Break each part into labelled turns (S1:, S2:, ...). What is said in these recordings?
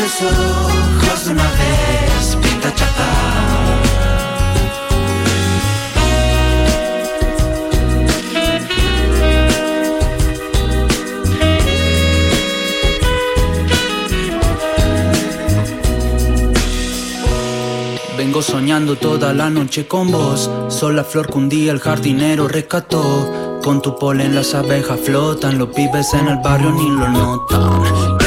S1: los ojos una vez, chata. Vengo soñando toda la noche con vos. Soy la flor que un día el jardinero rescató. Con tu polen las abejas flotan, los pibes en el barrio ni lo notan.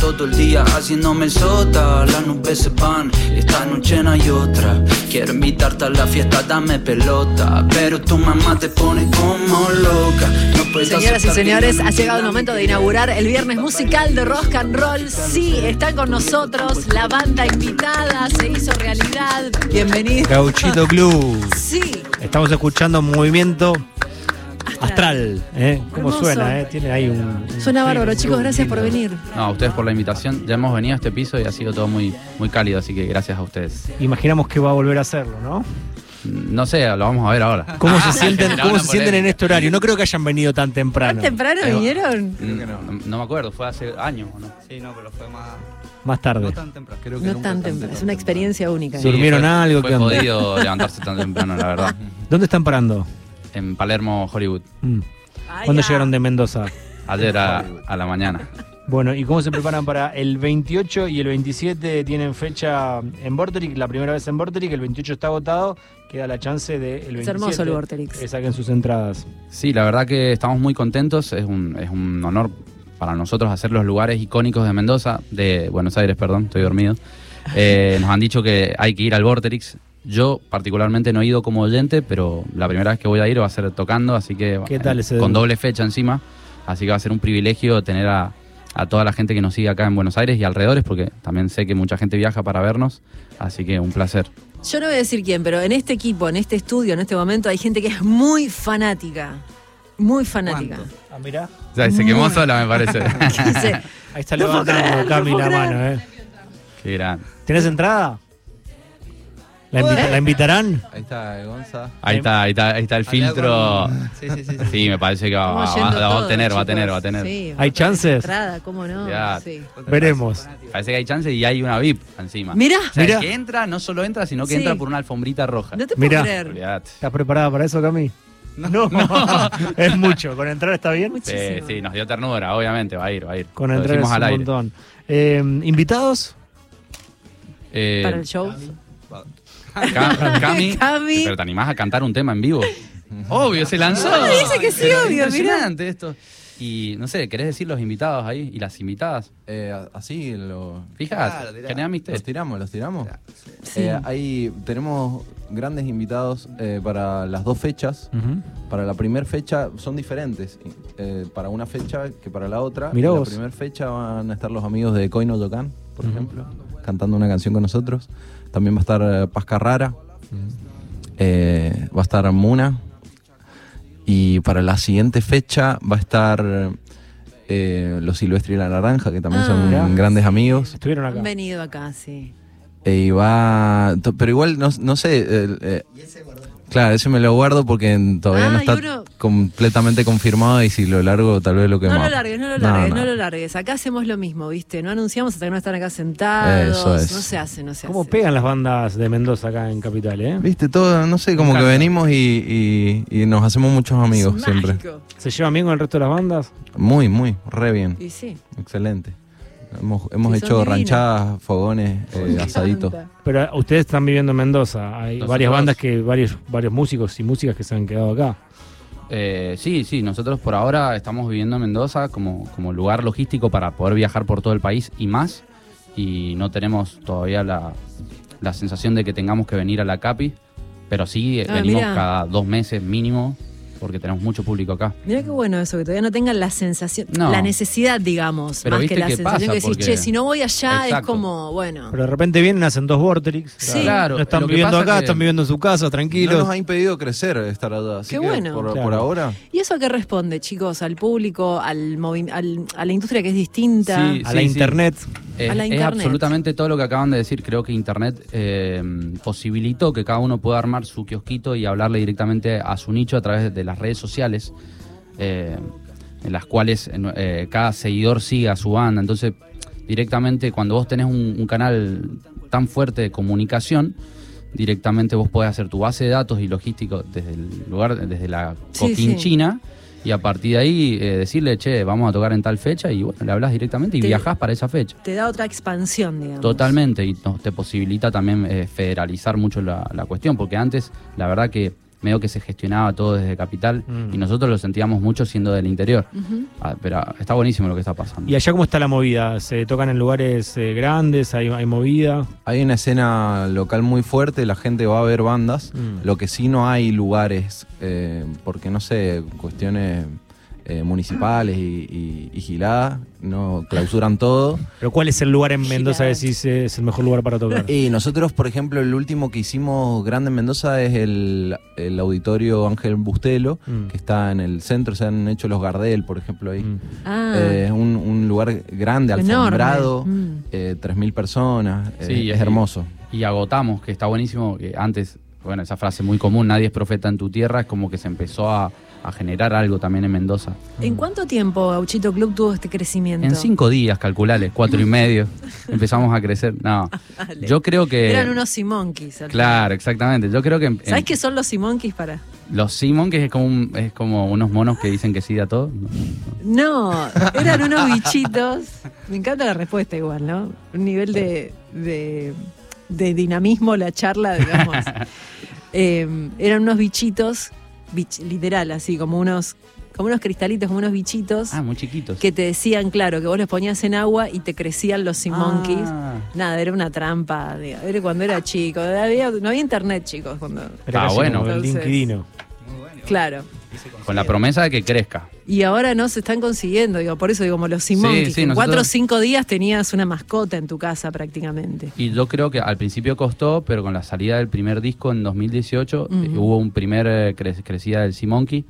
S1: Todo el día haciéndome sota. Las nubes se van, esta noche no hay otra. Quiero invitarte a la fiesta, dame pelota. Pero tu mamá te pone como loca. No
S2: Señoras y señores, ha llegado el momento de inaugurar el viernes musical de Rock and Roll. Sí, está con nosotros la banda invitada, se hizo realidad. Bienvenido.
S3: Gauchito Club.
S2: Sí,
S3: Estamos escuchando movimiento astral. ¿eh? ¿Cómo
S2: Hermoso.
S3: suena? eh? Tiene ahí un.
S2: suena bárbaro, chicos, gracias por venir.
S4: No, a ustedes por la invitación. Ya hemos venido a este piso y ha sido todo muy, muy cálido, así que gracias a ustedes.
S3: Imaginamos que va a volver a hacerlo, ¿no?
S4: No sé, lo vamos a ver ahora.
S3: ¿Cómo se sienten, cómo se sienten en este horario? No creo que hayan venido tan temprano.
S2: ¿Tan temprano vinieron?
S4: No, no me acuerdo, fue hace años, ¿o ¿no?
S5: Sí, no, pero fue más.
S3: Más tarde.
S5: No tan temprano. Creo que
S2: No tan
S5: tan
S2: temprano, es una experiencia única.
S3: Sí. ¿Durmieron
S4: fue-
S3: algo?
S4: Fue
S3: ¿Qué onda?
S4: jodido levantarse tan temprano, la verdad.
S3: ¿Dónde están parando?
S4: En Palermo, Hollywood.
S3: Mm. ¿Cuándo
S2: ah.
S3: llegaron de Mendoza?
S4: Ayer a, a la mañana.
S3: Bueno, ¿y cómo se preparan para el 28 y el 27? Tienen fecha en Vorterix, la primera vez en Vorterix, el 28 está agotado, queda la chance del 27.
S2: Es hermoso el Vorterix.
S3: Que saquen sus entradas.
S4: Sí, la verdad que estamos muy contentos. Es un, es un honor para nosotros hacer los lugares icónicos de Mendoza, de Buenos Aires, perdón, estoy dormido. Eh, nos han dicho que hay que ir al Vorterix. Yo particularmente no he ido como oyente, pero la primera vez que voy a ir va a ser tocando, así que
S3: ¿Qué tal ese
S4: con doble fecha encima. Así que va a ser un privilegio tener a, a toda la gente que nos sigue acá en Buenos Aires y alrededores, porque también sé que mucha gente viaja para vernos. Así que un placer.
S2: Yo no voy a decir quién, pero en este equipo, en este estudio, en este momento, hay gente que es muy fanática. Muy fanática.
S5: ¿Cuánto?
S3: Ah, mirá.
S4: O sea, se quemó sola, me parece.
S3: Ahí está levantando Cami la mano, ¿eh?
S4: Qué gran.
S3: ¿Tenés entrada? ¿La, invita- ¿La invitarán?
S5: Ahí está Gonza.
S4: Ahí está, ahí está, ahí está el filtro.
S5: Sí, sí, sí. sí.
S4: Sí, me parece que va, a tener, va a tener, va a tener.
S2: Sí,
S3: ¿Hay chances?
S2: Entrada, ¿cómo no?
S4: Ya.
S2: Sí.
S3: Veremos.
S4: Parece que hay chance y hay una VIP encima.
S2: Mirá,
S4: O sea,
S3: Mirá.
S4: el que entra no solo entra, sino que
S2: Sí.
S4: entra por una alfombrita roja.
S2: no te puedo
S3: Mirá.
S2: creer.
S4: Olvidate.
S3: ¿Estás preparada para eso, Cami? No, es mucho. ¿Con entrar está bien?
S4: Sí,
S2: Muchísimo.
S4: sí, nos dio ternura, obviamente, va a ir, va a ir.
S3: Con
S4: Lo
S3: entrar es un montón. Eh, ¿Invitados?
S4: Eh,
S2: Para el show.
S4: Ca- Cami,
S2: Cami.
S4: pero te animás a cantar un tema en vivo. Obvio, se lanzó.
S2: Ah, dice que sí,
S4: Pero
S2: obvio, mirá.
S4: Impresionante esto. Y no sé, ¿querés decir los invitados ahí y las invitadas?
S5: Eh, así lo.
S4: Fijas, genera misterio.
S5: Los tiramos, los tiramos.
S2: Sí.
S5: Eh, ahí tenemos grandes invitados eh, para las dos fechas. Para la primera fecha son diferentes. eh, para una fecha que para la otra.
S3: Mirá vos.
S5: La primera fecha van a estar los amigos de Coino Yocan, por
S3: Ujú.
S5: ejemplo, cantando una canción con nosotros. También va a estar eh, Paz Carrara. Eh, va a estar Muna. Y para la siguiente fecha va a estar eh, Los Silvestre y la Naranja, que también
S2: Ah.
S5: son
S3: Mirá.
S5: grandes amigos.
S3: Estuvieron acá.
S2: Han venido acá, sí.
S5: Eh, y va. Pero igual, no, no sé. eh, eh, claro, ese me lo guardo porque todavía no
S2: Ah,
S5: está
S2: uno-
S5: completamente confirmado. Y si lo largo, tal vez lo que
S2: No
S5: más.
S2: lo largues, no lo largues, no, lo largues. Acá hacemos lo mismo, ¿viste? No anunciamos hasta que no están acá sentados.
S5: Eso es.
S2: No se hace, no se
S3: ¿Cómo
S2: hace.
S3: pegan las bandas de Mendoza acá en Capital, eh?
S5: Viste, todo, no sé, como que venimos y, y- y nos hacemos muchos amigos
S2: Es
S5: siempre.
S2: mágico.
S3: ¿Se llevan bien con el resto de las bandas?
S5: Muy, muy, re bien.
S2: Y sí.
S5: Excelente. Hemos, hemos
S2: Sí,
S5: hecho ranchadas, fogones, eh, asaditos.
S3: Pero eh, ustedes están viviendo en Mendoza. Hay
S4: Nosotros-
S3: varias bandas que, varios, varios músicos y músicas que se han quedado acá.
S4: Eh, sí, sí, nosotros por ahora estamos viviendo en Mendoza como, como lugar logístico para poder viajar por todo el país y más. Y no tenemos todavía la, la sensación de que tengamos que venir a la CAPI, pero sí
S2: Ah,
S4: venimos
S2: mirá.
S4: cada dos meses mínimo porque tenemos mucho público acá.
S2: Mirá qué bueno eso, que todavía no tengan la sensación,
S4: No.
S2: la necesidad, digamos,
S4: Pero
S2: más que la sensación
S4: pasa,
S2: que decís,
S4: porque-
S2: che, si no voy allá es como, bueno.
S3: Pero de repente vienen, hacen dos Vorterix.
S2: Sí.
S4: Claro,
S3: No están viviendo acá,
S4: que-
S3: están viviendo en su casa,
S5: No
S3: tranquilos.
S5: nos ha impedido crecer estar allá. Así
S2: Qué
S5: que
S2: bueno.
S5: Por,
S3: Claro.
S5: por ahora.
S2: ¿Y eso a qué responde, chicos? ¿Al público, al movi- al- a la industria que es distinta?
S4: Sí,
S3: a la internet.
S4: Es,
S2: A la
S4: es
S2: internet.
S4: absolutamente todo lo que acaban de decir. Creo que Internet eh, posibilitó que cada uno pueda armar su kiosquito y hablarle directamente a su nicho a través de las redes sociales, eh, en las cuales eh, cada seguidor sigue a su banda. Entonces, directamente cuando vos tenés un, un canal tan fuerte de comunicación, directamente vos podés hacer tu base de datos y logístico desde el lugar, desde la
S2: Sí,
S4: Coquinchina. Y a partir de ahí eh, decirle, che, vamos a tocar en tal fecha y bueno, le hablas directamente y
S2: Te-
S4: viajás para esa fecha.
S2: Te da otra expansión, digamos.
S4: Totalmente, y no- te posibilita también eh, federalizar mucho la, la cuestión, porque antes la verdad que medio que se gestionaba todo desde Capital
S3: Mm.
S4: y nosotros lo sentíamos mucho siendo del interior. Ah, pero está buenísimo lo que está pasando.
S3: ¿Y allá cómo está la movida? ¿Se tocan en lugares eh, grandes? ¿Hay, hay movida?
S5: Hay una escena local muy fuerte, la gente va a ver bandas.
S3: Mm.
S5: Lo que sí no hay lugares, eh, porque no sé, cuestiones eh, municipales y, y, y giladas, no clausuran todo.
S3: ¿Pero cuál es el lugar en Mendoza que decís eh, es el mejor lugar para tocar?
S5: Y nosotros, por ejemplo, el último que hicimos grande en Mendoza es el, el auditorio Ángel Bustelo,
S3: Mm.
S5: que está en el centro, se han hecho los Gardel, por ejemplo, ahí.
S3: Mm.
S2: Ah,
S5: Eh, es un, un lugar grande, alfombrado,
S2: Mm.
S5: eh, 3.000 personas, eh,
S4: Sí,
S5: es
S4: y-
S5: hermoso.
S4: Y agotamos, que está buenísimo, que antes, bueno, esa frase muy común, nadie es profeta en tu tierra, es como que se empezó a, a generar algo también en Mendoza.
S2: ¿En cuánto tiempo Gauchito Club tuvo este crecimiento?
S4: En cinco días, calculales, cuatro y medio, empezamos a crecer. No,
S2: Dale.
S4: yo creo que...
S2: Eran unos Simonkeys.
S4: Claro, exactamente. Yo creo que... en-.
S2: ¿Sabes qué son los Simonkeys para?
S4: Los Simon, que es como, un- es como unos monos que dicen que sí a todo.
S2: No, eran unos bichitos. Me encanta la respuesta igual, ¿no? Un nivel de, de, de dinamismo la charla, digamos. Eh, eran unos bichitos, bich- literal, así, como unos, como unos cristalitos, como unos bichitos,
S4: Ah, muy chiquitos.
S2: que te decían, claro, que vos los ponías en agua y te crecían los Simonkeys.
S4: Ah.
S2: Nada, era una trampa. digo, Era cuando era chico. Había- no había internet, chicos. Cuando,
S3: Era
S4: Ah, bueno.
S3: el
S2: Entonces- claro.
S4: Con la promesa de que crezca.
S2: Y ahora no se están consiguiendo, digo, por eso digo, como los Simonkeys.
S4: Sí, sí,
S2: en
S4: nosotros-
S2: cuatro o cinco días tenías una mascota en tu casa prácticamente.
S4: Y yo creo que al principio costó, pero con la salida del primer disco en 2018 eh,
S2: Ujú.
S4: hubo un primer eh, cre- crecida del Simonki.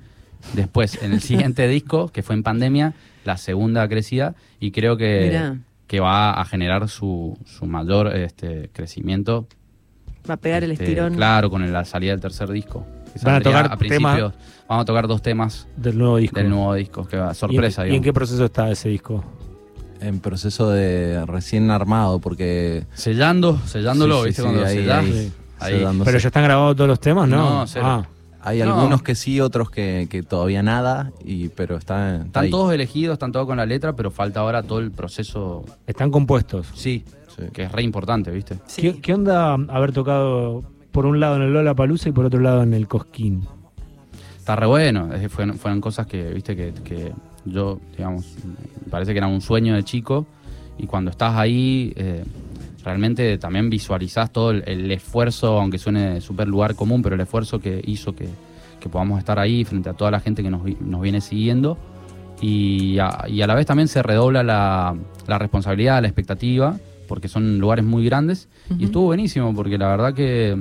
S4: Después, en el siguiente disco, que fue en pandemia, la segunda crecida. Y creo que,
S2: Mirá.
S4: que va a generar su, su mayor este, crecimiento.
S2: Va a pegar el
S4: este,
S2: estirón.
S4: Claro, con la salida del tercer disco.
S3: Van a tocar
S4: principios. Vamos a tocar dos temas
S3: Del nuevo disco.
S4: del nuevo disco. Que va,
S3: ¿Y en-
S4: sorpresa,
S3: ¿Y en, qué proceso está ese disco?
S5: En proceso de recién armado, porque
S4: Sellando, sellándolo,
S5: Sí, sí,
S4: ¿viste?
S5: sí,
S4: Cuando
S5: ahí,
S4: sellás,
S5: ahí,
S4: ahí.
S5: sellándose.
S3: ¿Pero ya están grabados todos los temas, no?
S4: No, cero.
S3: Ah,
S5: hay
S4: No.
S5: algunos que sí, otros que, que todavía nada, y pero está, está
S4: Están todos elegidos, están todos con la letra, pero falta ahora todo el proceso.
S3: están compuestos.
S4: Sí,
S5: Sí.
S4: que es re importante, ¿viste?
S2: Sí.
S3: ¿Qué, qué onda haber tocado por un lado en el Lola Palusa y por otro lado en el Cosquín?
S4: Está re bueno. Fueron, cosas que, viste, que, yo, digamos, parece que era un sueño de chico. Y cuando estás ahí, eh, realmente también visualizás todo el, esfuerzo, aunque suene súper lugar común, pero el esfuerzo que hizo que, que podamos estar ahí frente a toda la gente que nos, nos viene siguiendo. Y a, y a la vez también se redobla la, la responsabilidad, la expectativa, porque son lugares muy grandes. Y estuvo buenísimo, porque la verdad que,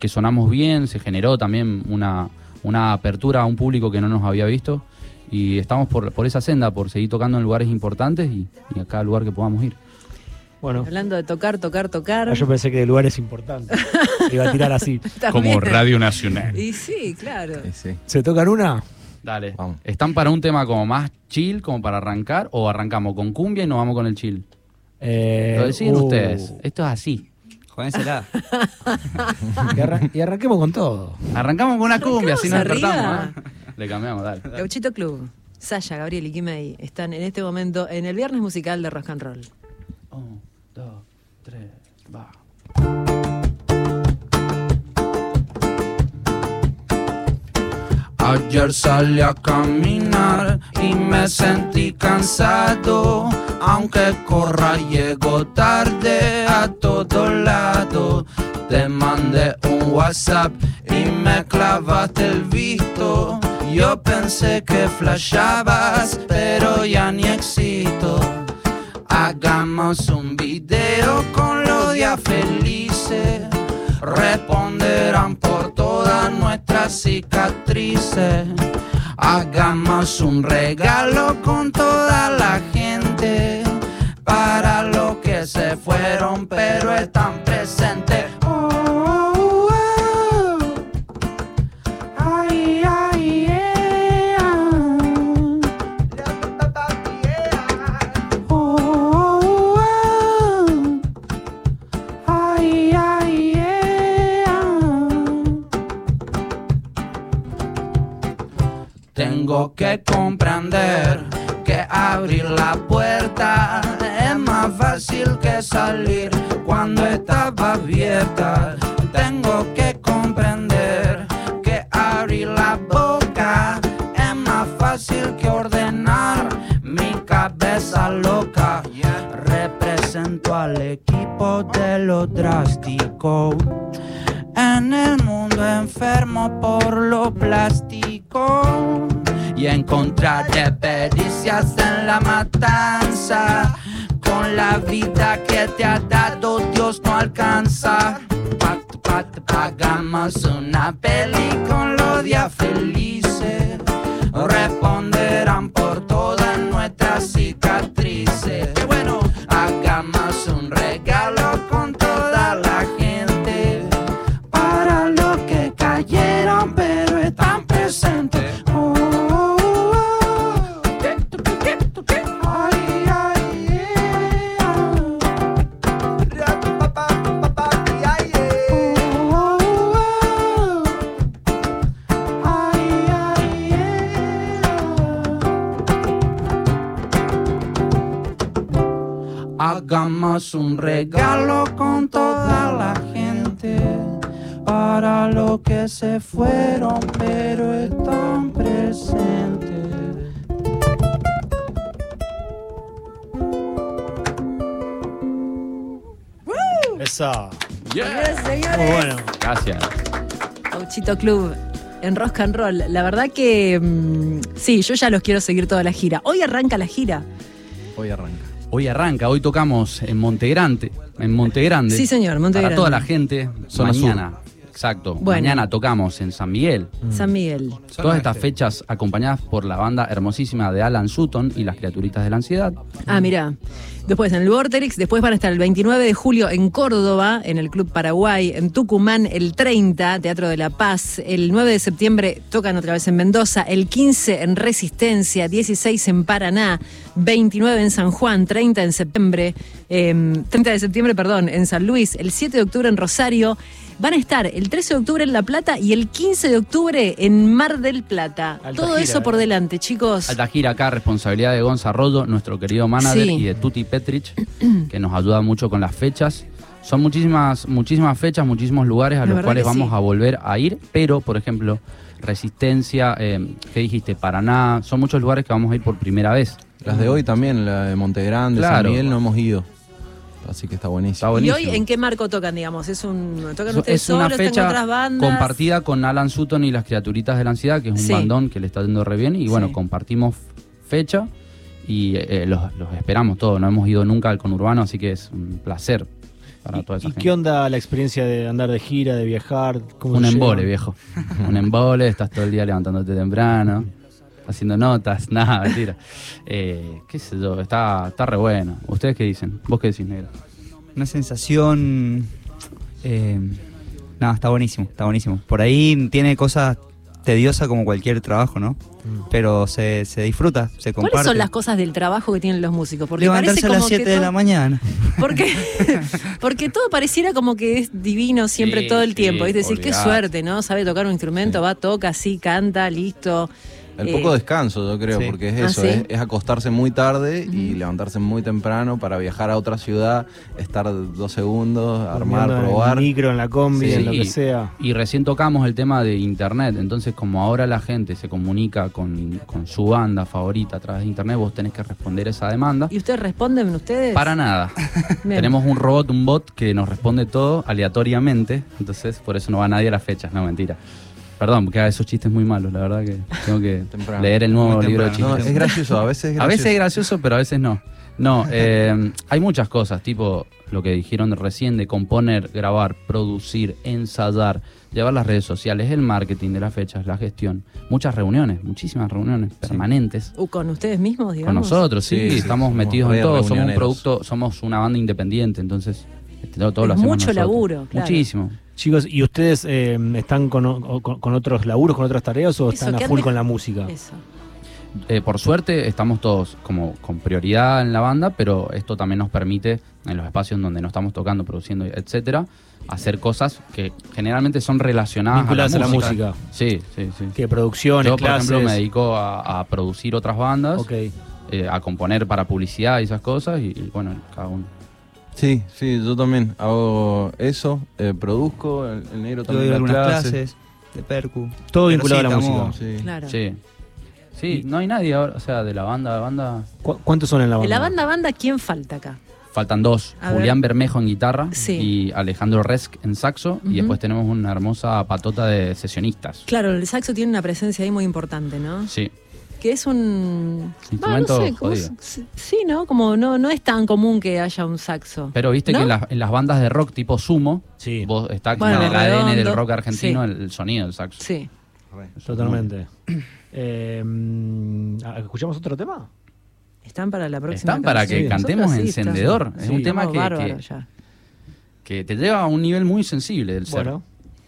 S4: que sonamos bien, se generó también una, una apertura a un público que no nos había visto. Y estamos por, por esa senda, por seguir tocando en lugares importantes y, y a cada lugar que podamos ir.
S3: Bueno,
S2: Hablando de tocar, tocar, tocar.
S3: ah, yo pensé que de lugares importantes. Iba a tirar así.
S2: También.
S4: Nacional.
S2: Y sí, claro.
S5: Sí, sí.
S3: ¿Se tocan una?
S4: Dale.
S5: Vamos.
S4: ¿Están para un tema como más chill, como para arrancar, o arrancamos con cumbia y nos vamos con el chill?
S3: Eh,
S4: Lo deciden
S3: uh,
S4: ustedes. Esto es así.
S6: Juénsela.
S3: Y, arran- y arranquemos con todo.
S4: Arrancamos con una cumbia, así nos despertamos. ¿eh? Le cambiamos, dale.
S2: Gauchito Club, Saya, Gabriel y Kimei están en este momento en el viernes musical de Rock and Roll.
S4: Un, dos, tres, va. Ayer salí a caminar y me sentí cansado. Aunque corra, llego tarde a todo lado. Te mandé un WhatsApp y me clavaste el visto. Yo pensé que flashabas, pero ya ni existo. Hagamos un video con los días felices. Responderán por todas nuestras cicatrices. Hagamos un regalo con toda la gente. Para los que se fueron pero están presentes.
S1: Tengo que comprender que abrir la puerta es más fácil que salir cuando estaba abierta. Tengo que comprender que abrir la boca es más fácil que ordenar mi cabeza loca. Represento al equipo de lo drástico. En el mundo enfermo por lo plástico y encontraré pericias en la matanza. Con la vida que te ha dado, Dios no alcanza. Pat, pat, pagamos una peli con los días felices. Responderán por todas nuestras cicatrices. Hagamos un regalo con toda la gente para los que se fueron pero están presentes.
S3: Esa.
S2: Señoras y señores.
S3: Muy bueno.
S4: Gracias.
S2: Gauchito Club en Rock and Roll. La verdad que mm, sí, yo ya los quiero seguir toda la gira. Hoy arranca la gira.
S5: Hoy arranca.
S4: Hoy arranca, hoy tocamos en Montegrande, en Montegrande.
S2: Sí, señor, Monte
S4: Para toda la gente,
S5: Zona
S4: mañana. Exacto.
S2: Bueno.
S4: Mañana tocamos en San Miguel.
S2: San Miguel.
S4: Todas estas fechas acompañadas por la banda hermosísima de Alan Sutton y las criaturitas de la ansiedad.
S2: Ah, mira. Después en el Vorterix, después van a estar el 29 de julio en Córdoba, en el Club Paraguay, en Tucumán el 30, Teatro de la Paz, el 9 de septiembre tocan otra vez en Mendoza, el 15 en Resistencia, 16 en Paraná, 29 en San Juan, 30 en septiembre, eh, 30 de septiembre, perdón, en San Luis, el 7 de octubre en Rosario. Van a estar el 13 de octubre en La Plata y el 15 de octubre en Mar del Plata.
S3: Alta
S2: Todo
S3: gira,
S2: eso
S3: ¿eh?
S2: por delante, chicos.
S4: Alta gira acá, responsabilidad de Gonza Rodo, nuestro querido manager,
S2: Sí.
S4: y de Tuti Petrich, que nos ayuda mucho con las fechas. Son muchísimas, muchísimas fechas, muchísimos lugares a
S2: La
S4: los cuales vamos
S2: sí.
S4: a volver a ir, pero, por ejemplo, Resistencia, eh, ¿qué dijiste? Paraná, son muchos lugares que vamos a ir por primera vez.
S5: Las de hoy también, la de Montegrande, San
S4: Claro.
S5: Miguel, no hemos ido. Así que está buenísimo.
S4: Está
S2: ¿Y hoy en qué marco tocan, digamos? ¿Es un, ¿Tocan ustedes
S4: es una fecha
S2: otras bandas?
S4: compartida con Alan Sutton y las criaturitas de la ansiedad, que es un
S2: Sí.
S4: bandón que le está yendo re bien. Y bueno,
S2: Sí.
S4: compartimos fecha y eh, los, los esperamos todos. No hemos ido nunca al conurbano, así que es un placer para toda esa
S3: ¿Y
S4: gente.
S3: qué onda la experiencia de andar de gira, de viajar? ¿Cómo
S4: Un embole, viejo. un embole, estás todo el día levantándote temprano, haciendo notas, nada, mentira. Eh, qué sé yo, está, está re bueno. ¿Ustedes qué dicen? ¿Vos qué decís, negro?
S6: Una sensación. Eh, nada, está buenísimo, está buenísimo. Por ahí tiene cosas tediosas como cualquier trabajo, ¿no? Pero se, se disfruta, se comparte.
S2: ¿Cuáles son las cosas del trabajo que tienen los músicos? Porque
S6: Levantarse
S2: parece
S6: a las
S2: como que
S6: 7 de
S2: todo-
S6: la mañana.
S2: Porque, porque todo pareciera como que es divino siempre
S4: Sí,
S2: todo el
S4: sí,
S2: tiempo. Es decir, qué suerte, ¿no? Sabe tocar un instrumento,
S5: Sí.
S2: va, toca, sí, canta, listo.
S5: El
S2: Eh,
S5: poco descanso, yo creo,
S6: sí.
S5: porque es
S2: ¿Ah,
S5: eso,
S2: sí?
S5: es, es acostarse muy tarde y levantarse muy temprano para viajar a otra ciudad, estar dos segundos, armar,
S3: Durmiendo en el
S5: probar.
S3: micro, en la combi,
S4: Sí,
S3: en lo
S4: y-
S3: que sea.
S4: Y recién tocamos el tema de internet, entonces como ahora la gente se comunica con, con su banda favorita a través de internet, vos tenés que responder esa demanda.
S2: ¿Y ustedes responden ustedes?
S4: Para nada. Tenemos un robot, un bot que nos responde todo aleatoriamente, entonces por eso no va nadie a las fechas, no mentira. Perdón, porque hago esos chistes muy malos, la verdad que tengo que
S5: Temprano.
S4: leer el nuevo libro de
S6: temprano.
S5: No,
S4: chistes.
S5: es gracioso, a veces es gracioso.
S4: A veces es gracioso, pero a veces no. No, eh, hay muchas cosas, tipo lo que dijeron recién de componer, grabar, producir, ensayar, llevar las redes sociales, el marketing de las fechas, la gestión. Muchas reuniones, muchísimas reuniones permanentes.
S2: Uh, ¿Con ustedes mismos, digamos?
S4: Con nosotros, sí,
S5: Sí, sí,
S4: estamos metidos en todo, somos un producto, somos una banda independiente, entonces este, todo, todo lo
S2: Es
S4: hacemos
S2: mucho
S4: nosotros.
S2: laburo, claro.
S4: Muchísimo.
S3: Chicos, ¿y ustedes eh, están con, con- con otros laburos, con otras tareas o
S2: Eso,
S3: están a
S2: ¿qué
S3: full con la música?
S2: Eso.
S4: eh, por suerte estamos todos como con prioridad en la banda, pero esto también nos permite, en los espacios donde no estamos tocando, produciendo, etcétera, hacer cosas que generalmente son relacionadas
S3: Vinculadas
S4: a la música.
S3: música.
S4: Sí, sí, sí.
S3: Que producciones,
S4: Yo, por
S3: clases.
S4: ejemplo, me dedico a, a producir otras bandas,
S3: Ok.
S4: eh, a componer para publicidad y esas cosas, y, y bueno, cada uno.
S5: Sí, sí, yo también hago eso, eh, produzco, el, el negro
S6: Yo
S5: también
S6: doy
S5: da
S6: algunas
S5: clases.
S6: clases de percu.
S3: Todo
S6: Pero
S3: vinculado
S6: sí,
S3: a la
S6: estamos-
S3: música.
S5: Sí.
S2: Claro.
S4: Sí. Sí, no hay nadie ahora, o sea, de la banda, banda.
S3: ¿Cu- ¿Cuántos son en la banda?
S2: De la banda banda, ¿quién falta acá?
S4: Faltan dos,
S2: A ver.
S4: Julián Bermejo en guitarra
S2: Sí.
S4: y Alejandro Resk en saxo,
S2: Ujú.
S4: y después tenemos una hermosa patota de sesionistas.
S2: Claro, el saxo tiene una presencia ahí muy importante, ¿no?
S4: Sí.
S2: Que es un...
S4: Instrumento
S2: no sé. Sí, ¿no? Como no, no es tan común que haya un saxo.
S4: Pero viste
S2: ¿No?
S4: que en, las- en las bandas de rock tipo sumo,
S3: Sí,
S4: vos está
S2: Bueno,
S4: en el ADN del rock argentino
S2: sí.
S4: el, el sonido del saxo.
S2: Sí.
S3: totalmente. Eh, mm, ¿Escuchamos otro tema?
S2: Están para la próxima
S4: Están para que cantemos Encendedor. Es un tema que, que te lleva a un nivel muy sensible del ser.
S3: Bueno,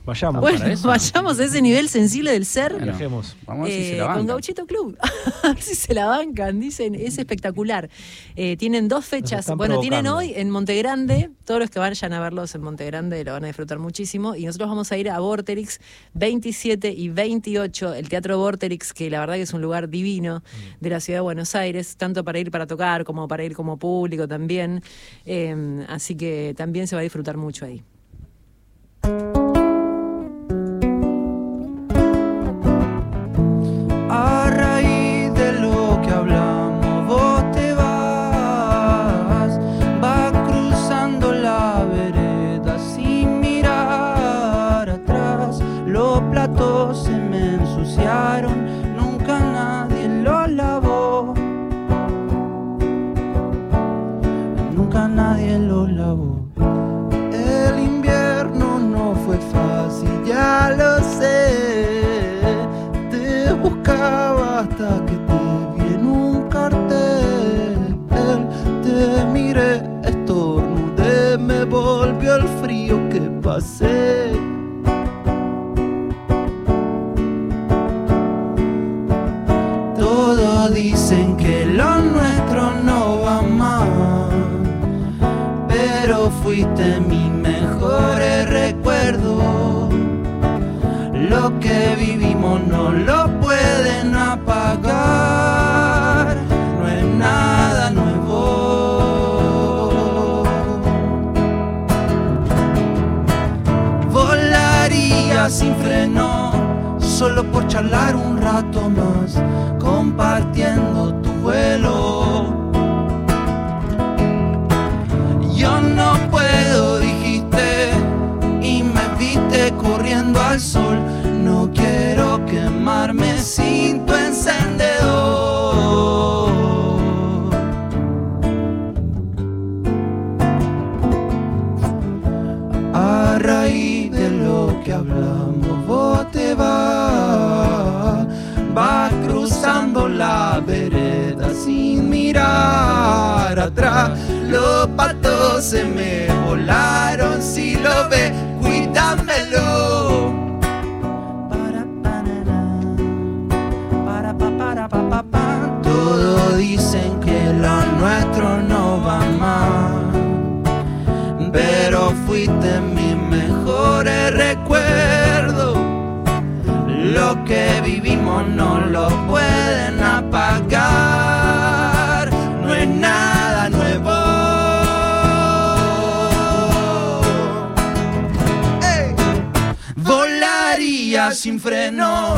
S3: vayamos.
S2: Bueno,
S4: para eso.
S2: vayamos a ese nivel sensible del ser.
S4: Bueno. Vamos a ver si
S2: Eh,
S4: se la
S2: con
S4: bancan.
S2: Gauchito Club. a ver si se la bancan, dicen, es espectacular. Eh, tienen dos fechas. Bueno, tienen hoy en Montegrande, todos los que vayan a verlos en Montegrande lo van a disfrutar muchísimo. Y nosotros vamos a ir a Vorterix 27 y 28, el Teatro Vorterix, que la verdad que es un lugar divino de la ciudad de Buenos Aires, tanto para ir para tocar como para ir como público también. Eh, así que también se va a disfrutar mucho ahí.
S1: Pero fuiste mi mejor recuerdo. Lo que vivimos no lo pueden apagar, no es nada nuevo. Volaría sin freno, solo por charlar un rato más, compartiendo tu vuelo. Sol. No quiero quemarme sin tu encendedor. A raíz de lo que hablamos, vos te vas, vas cruzando la vereda sin mirar atrás. Los patos se me volaron, si lo ves, cuídamelo. Sin freno,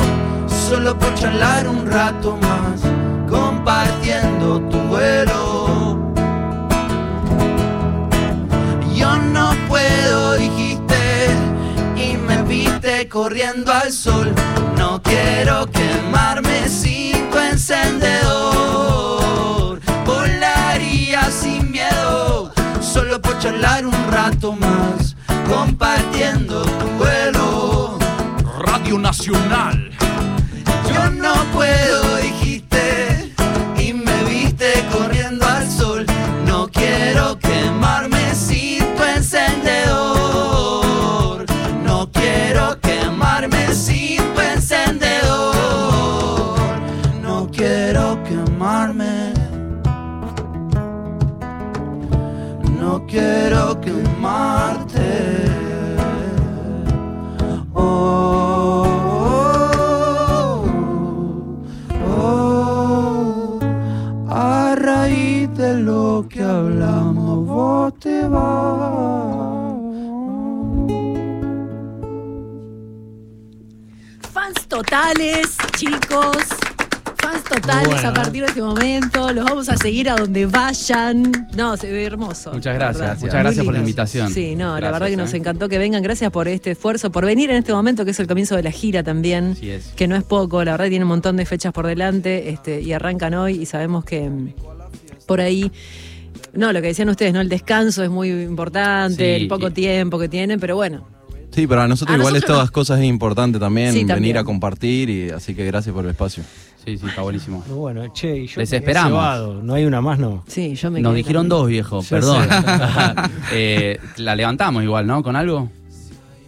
S1: solo por charlar un rato más, compartiendo tu vuelo. Yo no puedo, dijiste, y me viste corriendo al sol. No quiero quemarme sin tu encendedor. Volaría sin miedo, solo por charlar un rato más, compartiendo tu vuelo.
S7: Radio Nacional.
S1: Yo no puedo,
S2: chicos. Fans totales
S3: Bueno,
S2: a partir de este momento. Los vamos a seguir a donde vayan. No, se ve hermoso.
S4: Muchas gracias,
S2: verdad.
S4: muchas
S2: Muy
S4: gracias por la invitación.
S2: Sí, no, la verdad que nos
S4: ¿eh?
S2: encantó que vengan. Gracias por este esfuerzo, por venir en este momento, que es el comienzo de la gira también.
S4: Así es.
S2: Que no es poco, la verdad tiene un montón de fechas por delante este, y arrancan hoy y sabemos que mm, por ahí. No, lo que decían ustedes, ¿no? El descanso es muy importante,
S4: Sí,
S2: el poco
S4: y-
S2: tiempo que tienen, pero bueno.
S5: Sí, pero a nosotros
S2: A
S5: igual
S2: nosotros
S5: estas
S2: no.
S5: cosas es importante también,
S2: Sí, también.
S5: venir a compartir y así que gracias por el espacio.
S4: Sí, sí, está buenísimo.
S3: Bueno, che, y yo
S4: Les esperamos.
S3: cebado. No hay una más, no.
S2: Sí, yo me
S4: Nos dijeron
S2: también.
S4: dos, viejo, perdón. Eh, la levantamos igual, ¿no? ¿Con algo?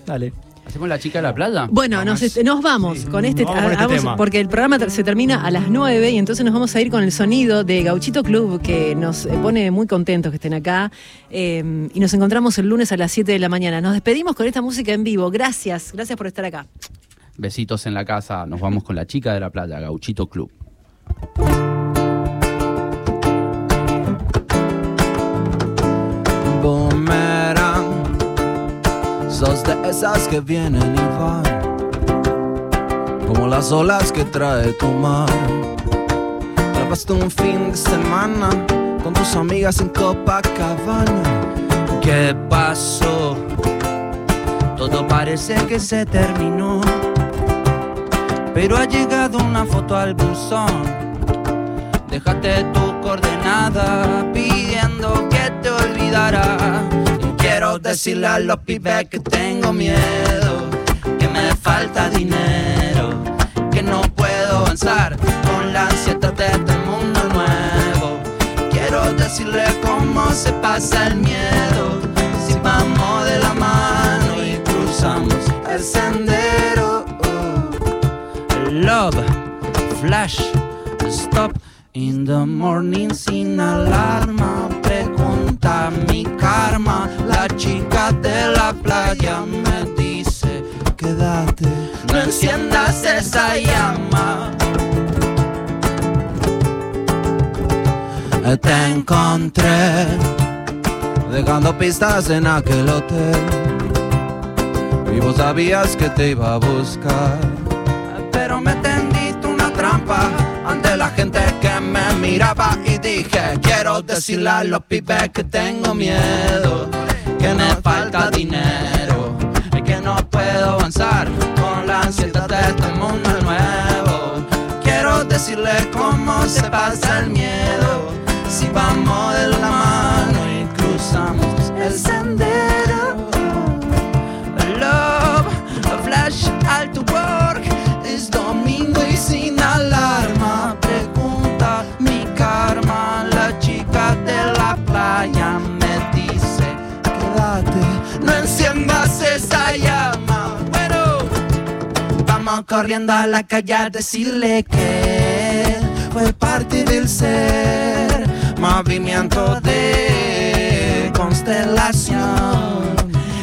S3: Dale.
S4: ¿Hacemos la chica de la playa?
S2: Bueno, nos, vamos con este,
S3: Vamos este tema.
S2: porque el programa se termina a las 9 y entonces nos vamos a ir con el sonido de Gauchito Club que nos eh, pone muy contentos que estén acá eh, y nos encontramos el lunes a las 7 de la mañana. Nos despedimos con esta música en vivo. Gracias, gracias por estar acá.
S4: Besitos en la casa. Nos vamos con la chica de la playa, Gauchito Club.
S5: De esas que vienen y van, como las olas que trae tu mar. Grabaste un fin de semana con tus amigas en Copacabana.
S1: ¿Qué pasó? Todo parece que se terminó. Pero ha llegado una foto al buzón. Déjate tu coordenada pidiendo que te olvidara. Quiero decirle a los pibes que tengo miedo, que me falta dinero, que no puedo avanzar con la ansiedad de este mundo nuevo. Quiero decirle cómo se pasa el miedo, si vamos de la mano y cruzamos el sendero. Love, flash, stop in the morning sin alarma. Mi karma, la chica de la playa me dice,
S5: Quédate,
S1: no enciendas esa llama.
S5: te encontré dejando pistas en aquel hotel. Y vos sabías que te iba a buscar.
S1: Pero me tendiste una trampa ante la gente miraba y dije quiero decirle a los pibes que tengo miedo, que me falta dinero, y que no puedo avanzar con la ansiedad de este mundo nuevo. Quiero decirle cómo se pasa el miedo, si vamos de la mano y cruzamos el sendero. Llama. Bueno, vamos corriendo a la calle a decirle que fue parte del ser. Movimiento de constelación.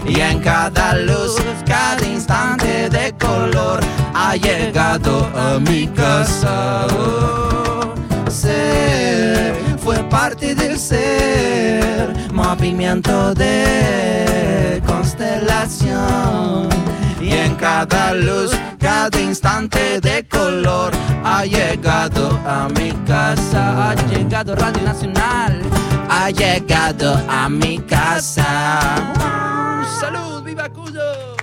S1: Y en cada luz, cada instante de color ha llegado a mi casa. Oh, ser fue parte del ser, movimiento de constelación. Y en cada luz, cada instante de color ha llegado a mi casa. Ha llegado Radio Nacional, ha llegado a mi casa. Salud, viva Cuyo.